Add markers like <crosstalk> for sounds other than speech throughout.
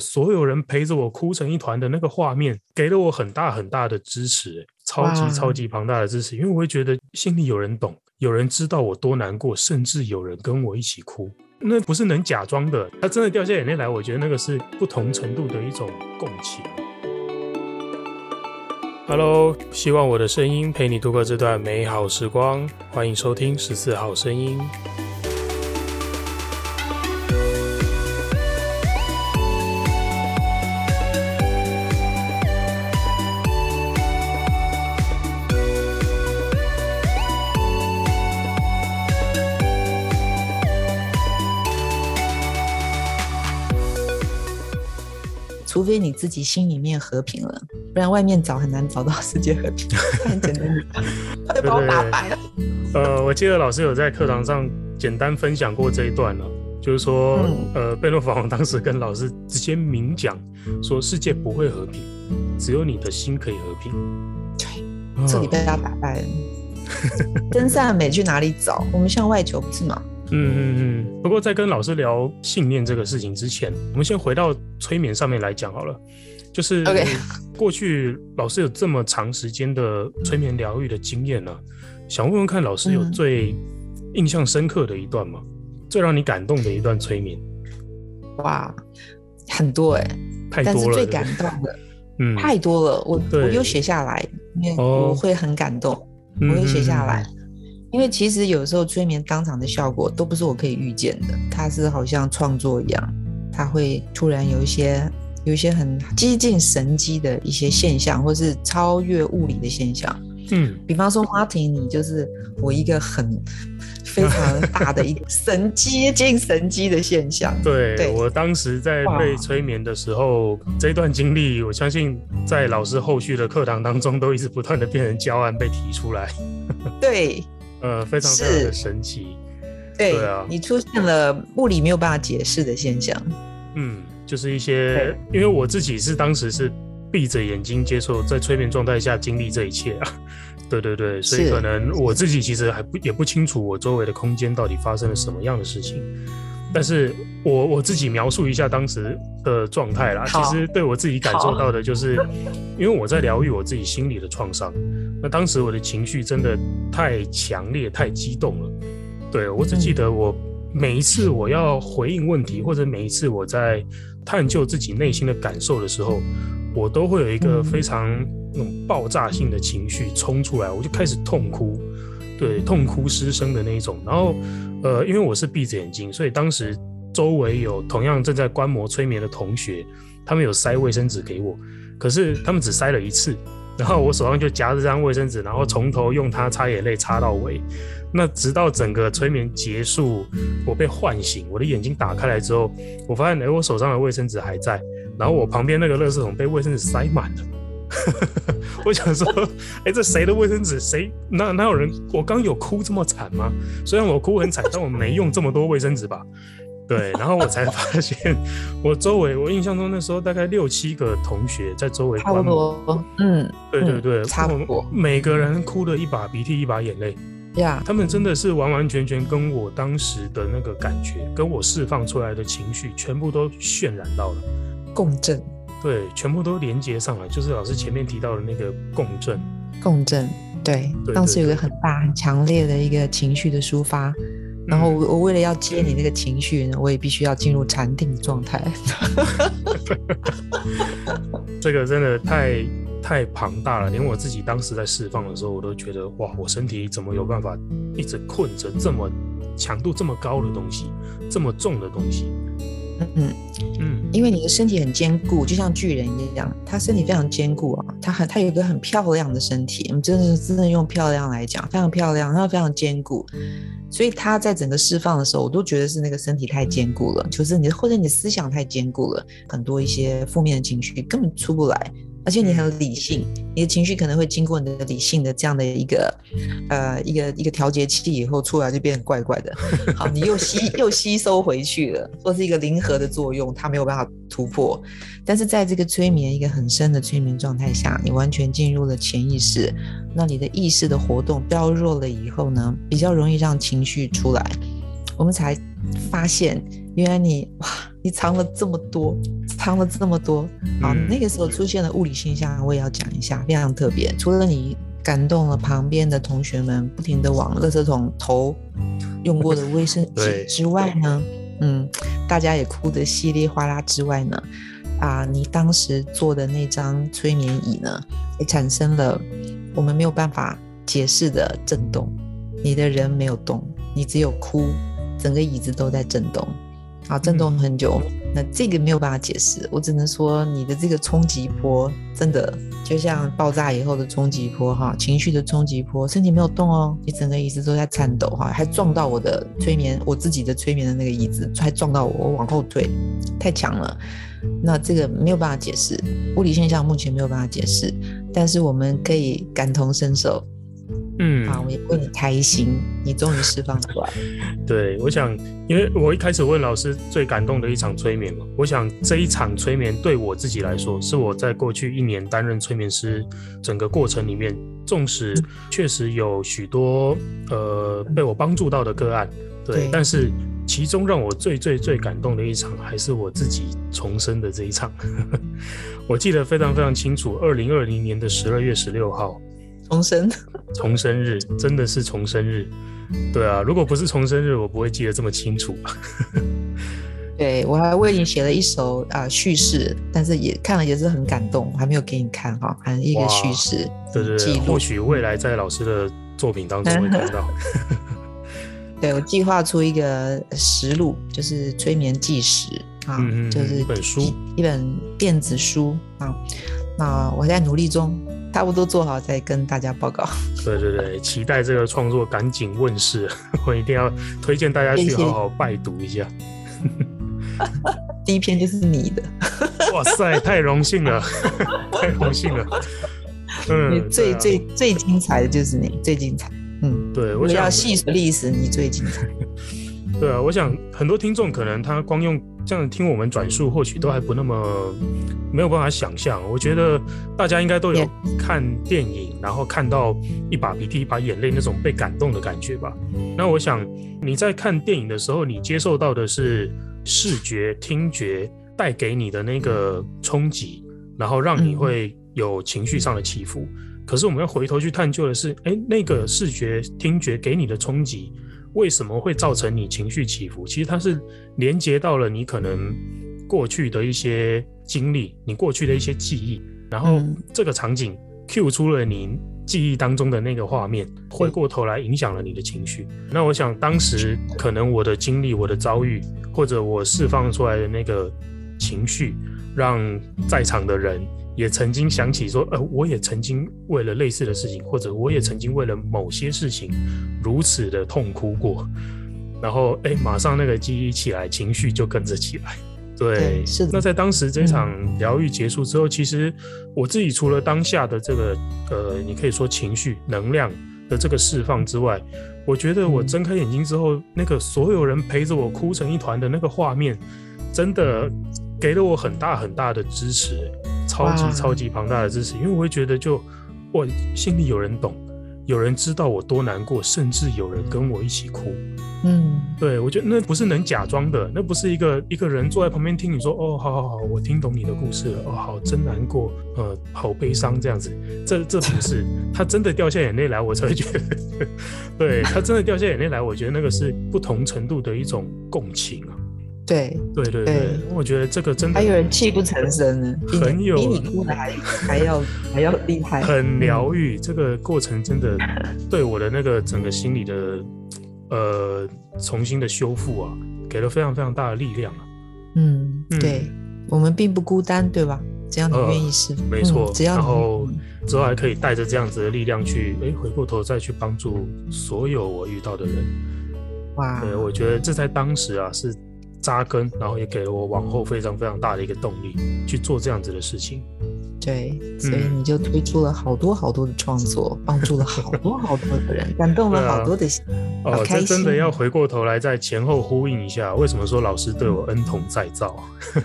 所有人陪着我哭成一团的那个画面，给了我很大很大的支持，超级超级庞大的支持。因为我会觉得心里有人懂，有人知道我多难过，甚至有人跟我一起哭。那不是能假装的，他真的掉下眼泪来，我觉得那个是不同程度的一种共情。Hello，希望我的声音陪你度过这段美好时光。欢迎收听十四号声音。除非你自己心里面和平了，不然外面找很难找到世界和平。<laughs> 很简单，他就把我打败了。<laughs> 呃，我记得老师有在课堂上简单分享过这一段了，就是说，嗯、呃，贝诺法王当时跟老师直接明讲说，世界不会和平，只有你的心可以和平。对，这里被他打败了。<laughs> 真善美去哪里找？我们向外求，不是吗？嗯嗯嗯，不过在跟老师聊信念这个事情之前，我们先回到催眠上面来讲好了。就是过去老师有这么长时间的催眠疗愈的经验呢、啊，想问问看老师有最印象深刻的一段吗？嗯、最让你感动的一段催眠？哇，很多哎、欸，太多了。但是最感动的，嗯，太多了。我我又写下来，因为我会很感动，哦、我有写下来。嗯因为其实有时候催眠当场的效果都不是我可以预见的，它是好像创作一样，它会突然有一些有一些很接近神机的一些现象，或是超越物理的现象。嗯，比方说 Martin，你就是我一个很非常 <laughs> 大的一个神接近神机的现象。对，对我当时在被催眠的时候，这段经历，我相信在老师后续的课堂当中都一直不断的变成教案被提出来。<laughs> 对。呃，非常非常的神奇，对，对啊，你出现了物理没有办法解释的现象，嗯，就是一些，因为我自己是当时是闭着眼睛接受在催眠状态下经历这一切啊，<laughs> 对对对，所以可能我自己其实还不也不清楚我周围的空间到底发生了什么样的事情，但是我我自己描述一下当时的状态啦，其实对我自己感受到的就是，因为我在疗愈我自己心里的创伤。那当时我的情绪真的太强烈、太激动了。对，我只记得我每一次我要回应问题，或者每一次我在探究自己内心的感受的时候，我都会有一个非常那种爆炸性的情绪冲出来，我就开始痛哭，对，痛哭失声的那一种。然后，呃，因为我是闭着眼睛，所以当时周围有同样正在观摩催眠的同学，他们有塞卫生纸给我，可是他们只塞了一次。然后我手上就夹着这张卫生纸，然后从头用它擦眼泪擦到尾。那直到整个催眠结束，我被唤醒，我的眼睛打开来之后，我发现哎，我手上的卫生纸还在，然后我旁边那个垃圾桶被卫生纸塞满了。<laughs> 我想说，哎，这谁的卫生纸？谁？哪哪有人？我刚有哭这么惨吗？虽然我哭很惨，<laughs> 但我没用这么多卫生纸吧。对，然后我才发现，<laughs> 我周围，我印象中那时候大概六七个同学在周围差不多，嗯，对对对，嗯、差不多，每个人哭的一把鼻涕一把眼泪，呀，他们真的是完完全全跟我当时的那个感觉，跟我释放出来的情绪，全部都渲染到了，共振，对，全部都连接上来，就是老师前面提到的那个共振，共振，对，当时有个很大很强烈的一个情绪的抒发。然后我我为了要接你那个情绪呢，我也必须要进入禅定状态。<laughs> 这个真的太太庞大了，连我自己当时在释放的时候，我都觉得哇，我身体怎么有办法一直困着这么强度这么高的东西，这么重的东西？嗯嗯，因为你的身体很坚固，就像巨人一样，他身体非常坚固啊，他很他有一个很漂亮的身体，我们真的是真的用漂亮来讲，非常漂亮，他非常坚固。所以他在整个释放的时候，我都觉得是那个身体太坚固了，就是你或者你的思想太坚固了，很多一些负面的情绪根本出不来。而且你很理性，你的情绪可能会经过你的理性的这样的一个，呃，一个一个调节器以后出来就变得怪怪的。<laughs> 好，你又吸又吸收回去了，或是一个零和的作用，它没有办法突破。但是在这个催眠一个很深的催眠状态下，你完全进入了潜意识，那你的意识的活动削弱了以后呢，比较容易让情绪出来。我们才发现。原来你哇，你藏了这么多，藏了这么多。好，嗯、那个时候出现了物理现象，我也要讲一下，非常特别。除了你感动了旁边的同学们，不停的往垃圾桶投用过的卫生 <laughs> 纸之外呢，嗯，大家也哭得稀里哗啦之外呢，啊，你当时坐的那张催眠椅呢，也产生了我们没有办法解释的震动。你的人没有动，你只有哭，整个椅子都在震动。啊，震动很久，那这个没有办法解释，我只能说你的这个冲击波真的就像爆炸以后的冲击波哈，情绪的冲击波，身体没有动哦，你整个椅子都在颤抖哈，还撞到我的催眠，我自己的催眠的那个椅子，还撞到我，我往后退，太强了，那这个没有办法解释，物理现象目前没有办法解释，但是我们可以感同身受。嗯，好，我也为你开心，你终于释放出来。<laughs> 对，我想，因为我一开始问老师最感动的一场催眠嘛，我想这一场催眠对我自己来说，是我在过去一年担任催眠师整个过程里面，纵使确实有许多呃被我帮助到的个案，对，对，但是其中让我最最最感动的一场，还是我自己重生的这一场。<laughs> 我记得非常非常清楚，二零二零年的十二月十六号。重生，<laughs> 重生日真的是重生日，对啊，如果不是重生日，我不会记得这么清楚。<laughs> 对，我还为你写了一首啊叙事，但是也看了也是很感动，我还没有给你看哈，还一个叙事，对对对，或许未来在老师的作品当中会看到。<laughs> 对，我计划出一个实录，就是催眠纪实啊，嗯、就是一本书，一本电子书啊，那我在努力中。差不多做好再跟大家报告。对对对，期待这个创作赶紧问世，我一定要推荐大家去好好拜读一下。<laughs> 第一篇就是你的。哇塞，太荣幸了，<laughs> 太荣幸了。嗯，你最、啊、最最精彩的就是你，最精彩。嗯，对，我想要细数历史，你最精彩。<laughs> 对啊，我想很多听众可能他光用这样听我们转述，或许都还不那么没有办法想象。我觉得大家应该都有看电影，然后看到一把鼻涕一把眼泪那种被感动的感觉吧。那我想你在看电影的时候，你接受到的是视觉、听觉带给你的那个冲击，然后让你会有情绪上的起伏。可是我们要回头去探究的是，哎，那个视觉、听觉给你的冲击。为什么会造成你情绪起伏？其实它是连接到了你可能过去的一些经历，你过去的一些记忆，然后这个场景 cue 出了你记忆当中的那个画面，回过头来影响了你的情绪。那我想当时可能我的经历、我的遭遇，或者我释放出来的那个情绪，让在场的人。也曾经想起说，呃，我也曾经为了类似的事情，或者我也曾经为了某些事情如此的痛哭过，然后，哎，马上那个记忆起来，情绪就跟着起来。对，对是的。那在当时这场疗愈结束之后，嗯，其实我自己除了当下的这个，呃，你可以说情绪能量的这个释放之外，我觉得我睁开眼睛之后，嗯，那个所有人陪着我哭成一团的那个画面，真的给了我很大很大的支持。超级超级庞大的支持，因为我会觉得就我心里有人懂，有人知道我多难过，甚至有人跟我一起哭。嗯，对，我觉得那不是能假装的，那不是一个一个人坐在旁边听你说哦，好好好，我听懂你的故事了，哦，好，真难过，呃，好悲伤这样子，这这不是，他真的掉下眼泪来，我才会觉得，<laughs> 对，他真的掉下眼泪来，我觉得那个是不同程度的一种共情啊。对对对对，我觉得这个真的还有人泣不成声呢，很有比你哭的还还要还要厉害，很疗愈。这个过程真的对我的那个整个心理的呃重新的修复啊，给了非常非常大的力量啊。嗯，对，我们并不孤单，对吧？只要你愿意是，没错。只要然后之后还可以带着这样子的力量去，哎，回过头再去帮助所有我遇到的人。哇，对，我觉得这在当时啊是。扎根，然后也给了我往后非常非常大的一个动力，去做这样子的事情。对，所以你就推出了好多好多的创作，嗯、帮助了好多好多的人，感动了好多的心。啊、哦，这真的要回过头来再前后呼应一下，为什么说老师对我恩同再造？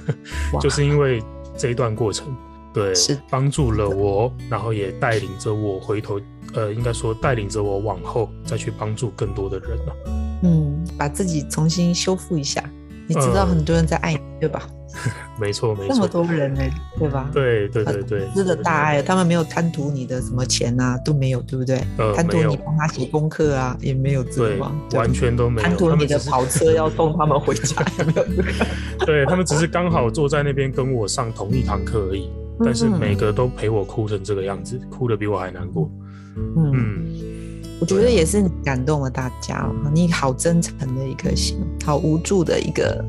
<laughs> 就是因为这一段过程，对，是帮助了我，然后也带领着我回头，呃，应该说带领着我往后再去帮助更多的人了。嗯，把自己重新修复一下。你知道很多人在爱你，对吧？<laughs> 没错，没错，那么多人呢，对吧？对对对对，真的大爱，他们没有贪图你的什么钱啊，都没有，对不对？贪图你帮他写功课啊，也没有这个，完全都没有。<laughs> 贪图你的跑车要送他们回家，<laughs> 没有这个。对，他们只是刚好坐在那边跟我上同一堂课而已，但是每个都陪我哭成这个样子，哭的比我还难过。嗯，我觉得也是你感动了大家，你好真诚的一颗心，好无助的一个。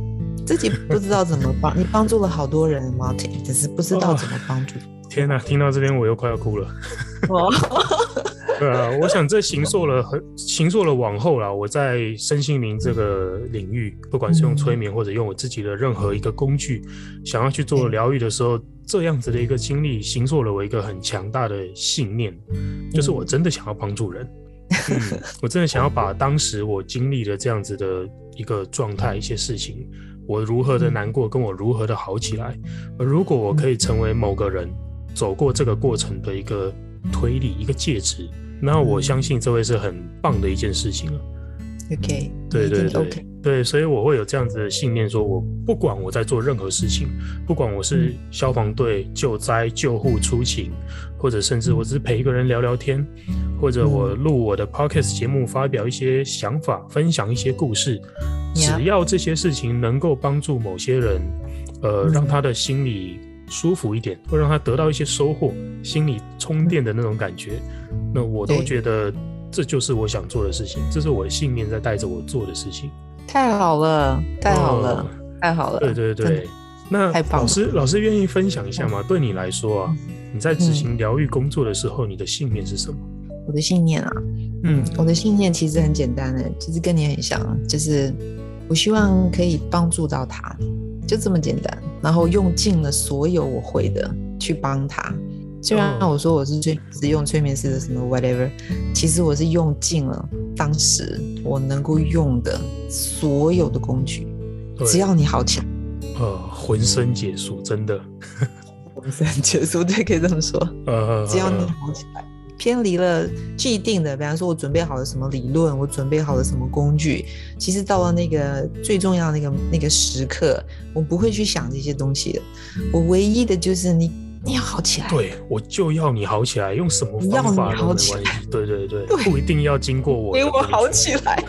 自己不知道怎么帮 <laughs> 你，帮助了好多人，Martin，只是不知道怎么帮助。天哪，听到这边我又快要哭了。<laughs> 对啊，我想这行塑了很形塑了往后啦，我在身心灵这个领域，不管是用催眠或者用我自己的任何一个工具，想要去做疗愈的时候，这样子的一个经历，行塑了我一个很强大的信念，就是我真的想要帮助人。嗯，我真的想要把当时我经历的这样子的一个状态、一些事情。我如何的难过，跟我如何的好起来。而如果我可以成为某个人走过这个过程的一个推理，一个介质，那我相信这会是很棒的一件事情了。OK，对对对对，所以我会有这样子的信念，说我不管我在做任何事情，不管我是消防队、救灾、救护、出勤，或者甚至我只是陪一个人聊聊天，或者我录我的 Podcast 节目，发表一些想法，分享一些故事。只要这些事情能够帮助某些人，呃，让他的心里舒服一点，会让他得到一些收获，心里充电的那种感觉，那我都觉得这就是我想做的事情，这是我的信念在带着我做的事情。太好了，太好了，太好了！对对对，那老师老师愿意分享一下吗？对你来说啊，你在执行疗愈工作的时候，你的信念是什么？我的信念啊，嗯，我的信念其实很简单的，其实跟你很像，就是。我希望可以帮助到他，就这么简单。然后用尽了所有我会的去帮他。虽然我说我是催只用催眠师的什么 whatever，其实我是用尽了当时我能够用的所有的工具。只要你好起来，呃，浑身解数，真的，<laughs> 浑身解数，对，可以这么说。呃，只要你好起来。偏离了既定的，比方说，我准备好了什么理论，我准备好了什么工具，其实到了那个最重要的那个那个时刻，我不会去想这些东西的。我唯一的就是你，你要好起来。对，我就要你好起来，用什么方法都没关系。对对对，对不一定要经过我。给我好起来。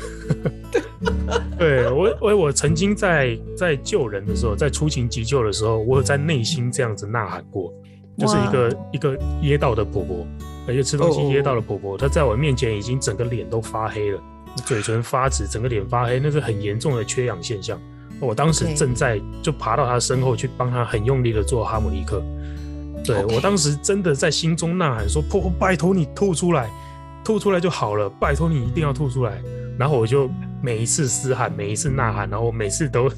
对我，我我曾经在在救人的时候，在出勤急救的时候，我有在内心这样子呐喊过，就是一个一个噎到的婆婆。而且吃东西噎到的婆婆，她在我面前已经整个脸都发黑了，嘴唇发紫，整个脸发黑，那是很严重的缺氧现象。我当时正在就爬到她身后去帮她很用力的做哈姆立克。对，我当时真的在心中呐喊说：“婆婆，拜托你吐出来，吐出来就好了，拜托你一定要吐出来。”然后我就。每一次嘶喊，每一次呐喊，然后每次都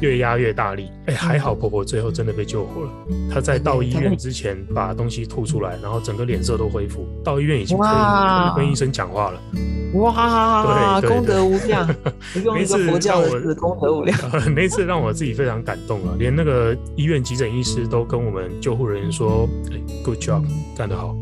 越压越大力。哎，还好婆婆最后真的被救活了。她在到医院之前把东西吐出来，然后整个脸色都恢复。到医院已经可以，跟医生讲话了。哇，对，功德无量。<laughs> 那次佛教的功德无量。<laughs> 那次让我自己非常感动了，连那个医院急诊医师都跟我们救护人员说：“Good job，干得好。”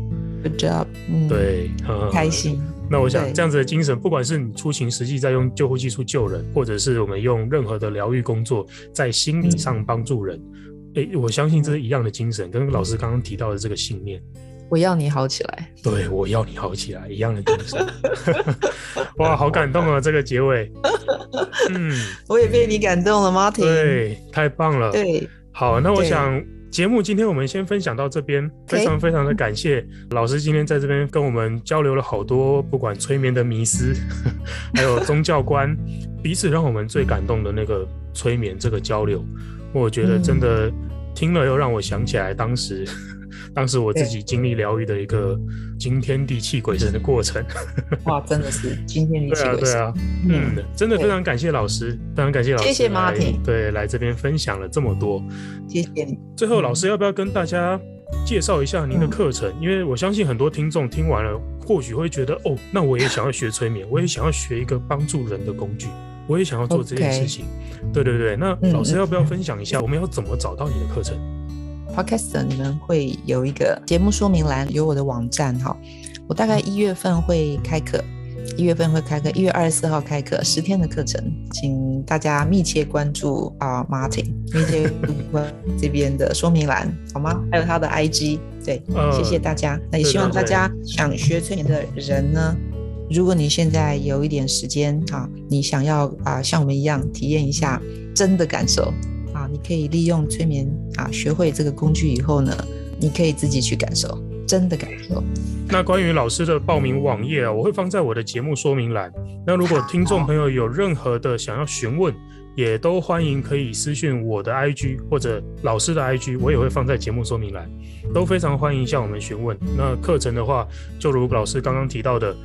Good job，对，很开心。那我想这样子的精神，不管是你出勤实际在用救护技术救人，或者是我们用任何的疗愈工作在心理上帮助人，诶、嗯欸，我相信这是一样的精神，跟老师刚刚提到的这个信念。我要你好起来。对，我要你好起来，一样的精神。<laughs> 哇，好感动啊！这个结尾。<laughs> 嗯，我也被你感动了，Martin。对，太棒了。对，好，那我想。节目今天我们先分享到这边，非常非常的感谢老师今天在这边跟我们交流了好多，不管催眠的迷思，<laughs> 还有宗教观，彼此让我们最感动的那个催眠这个交流，我觉得真的听了又让我想起来当时。当时我自己经历疗愈的一个惊天地泣鬼神的过程，<laughs> 哇，真的是惊天地泣鬼神。对啊，对啊，嗯，真的非常感谢老师，非常感谢老师，谢谢 Martin，对，来这边分享了这么多，谢谢你。最后，老师要不要跟大家介绍一下您的课程？因为我相信很多听众听完了，或许会觉得，哦，那我也想要学催眠，我也想要学一个帮助人的工具，我也想要做这件事情。对对对，那老师要不要分享一下，我们要怎么找到你的课程？Podcast 你们会有一个节目说明栏，有我的网站哈。我大概一月份会开课，一月份会开课，一月二十四号开课，十天的课程，请大家密切关注啊，Martin，密切关注这边的说明栏，好吗？<laughs> 还有他的 IG，对，呃、谢谢大家。那也希望大家想学催眠的人呢，如果你现在有一点时间啊，你想要啊像我们一样体验一下真的感受啊，你可以利用催眠啊，学会这个工具以后呢，你可以自己去感受。真的感受。那关于老师的报名网页啊，我会放在我的节目说明栏。那如果听众朋友有任何的想要询问，也都欢迎可以私讯我的 IG 或者老师的 IG，我也会放在节目说明栏，都非常欢迎向我们询问。那课程的话，就如老师刚刚提到的，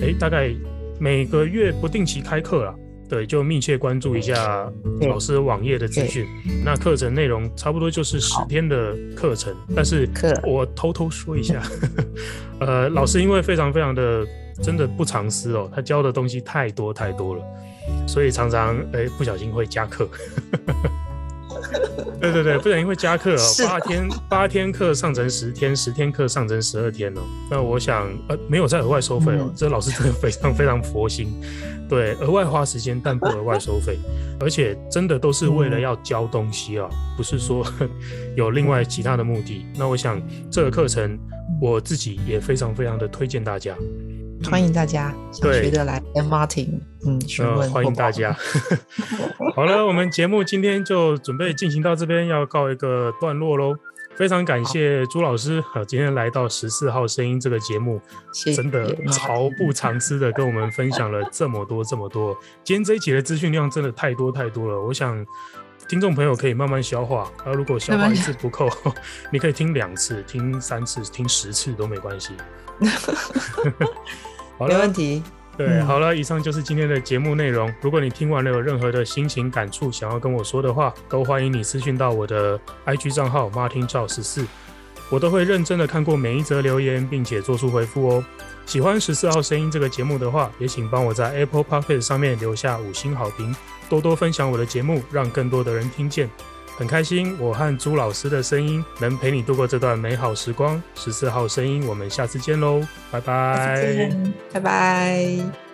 诶，大概每个月不定期开课了。对，就密切关注一下老师网页的资讯。那课程内容差不多就是十天的课程，但是我偷偷说一下，<laughs> 呃，老师因为非常非常的真的不藏私哦，他教的东西太多太多了，所以常常哎不小心会加课。<laughs> 对对对，不然因为加课哦，<laughs> 八天八天课上成十天，十天课上成十二天哦。那我想呃没有再额外收费哦，这老师真的非常非常佛心。对，额外花时间，但不额外收费，<laughs> 而且真的都是为了要教东西啊，不是说有另外其他的目的。那我想这个课程我自己也非常非常的推荐大家，欢迎大家想学的来 M Martin 嗯询问、呃，欢迎大家。<laughs> 好了，我们节目今天就准备进行到这边，要告一个段落喽。非常感谢朱老师啊，今天来到十四号声音这个节目，真的毫不藏私的跟我们分享了这么多这么多。今天这一集的资讯量真的太多太多了，我想听众朋友可以慢慢消化，而如果消化一次不够，<laughs> 你可以听两次、听三次、听十次都没关系。<laughs> 好了，没问题。对，好了，以上就是今天的节目内容。如果你听完了有任何的心情感触，想要跟我说的话，都欢迎你私讯到我的 IG 账号 Martin Chao 十四，我都会认真的看过每一则留言，并且做出回复哦。喜欢十四号声音这个节目的话，也请帮我在 Apple p o c k e t 上面留下五星好评，多多分享我的节目，让更多的人听见。很开心，我和朱老师的声音能陪你度过这段美好时光。十四号声音，我们下次见喽，拜拜，拜拜。